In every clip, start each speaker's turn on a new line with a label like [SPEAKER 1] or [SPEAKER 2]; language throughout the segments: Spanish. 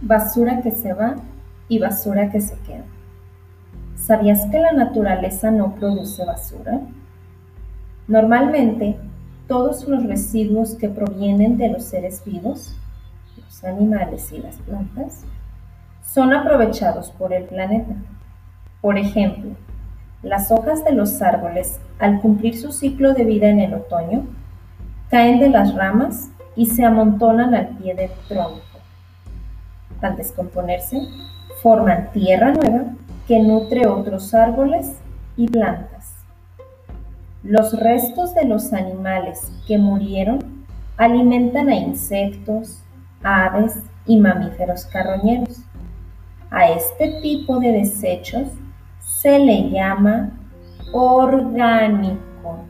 [SPEAKER 1] basura que se va y basura que se queda. ¿Sabías que la naturaleza no produce basura? Normalmente, todos los residuos que provienen de los seres vivos, los animales y las plantas, son aprovechados por el planeta. Por ejemplo, las hojas de los árboles, al cumplir su ciclo de vida en el otoño, caen de las ramas y se amontonan al pie del tronco. Al descomponerse, forman tierra nueva que nutre otros árboles y plantas. Los restos de los animales que murieron alimentan a insectos, aves y mamíferos carroñeros. A este tipo de desechos se le llama orgánico.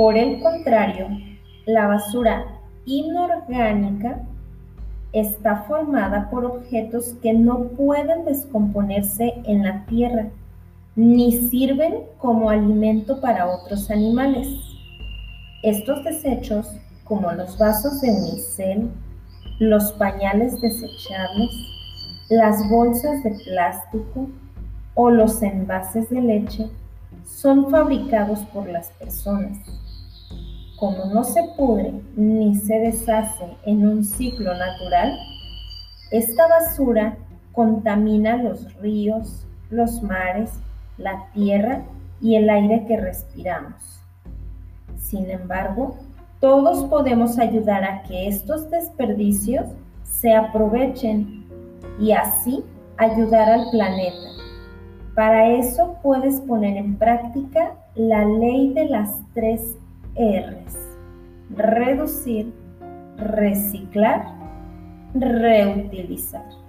[SPEAKER 1] Por el contrario, la basura inorgánica está formada por objetos que no pueden descomponerse en la tierra ni sirven como alimento para otros animales. Estos desechos, como los vasos de unicel, los pañales desechables, las bolsas de plástico o los envases de leche, son fabricados por las personas como no se pudre ni se deshace en un ciclo natural, esta basura contamina los ríos, los mares, la tierra y el aire que respiramos. Sin embargo, todos podemos ayudar a que estos desperdicios se aprovechen y así ayudar al planeta. Para eso puedes poner en práctica la ley de las tres R's. Reducir, reciclar, reutilizar.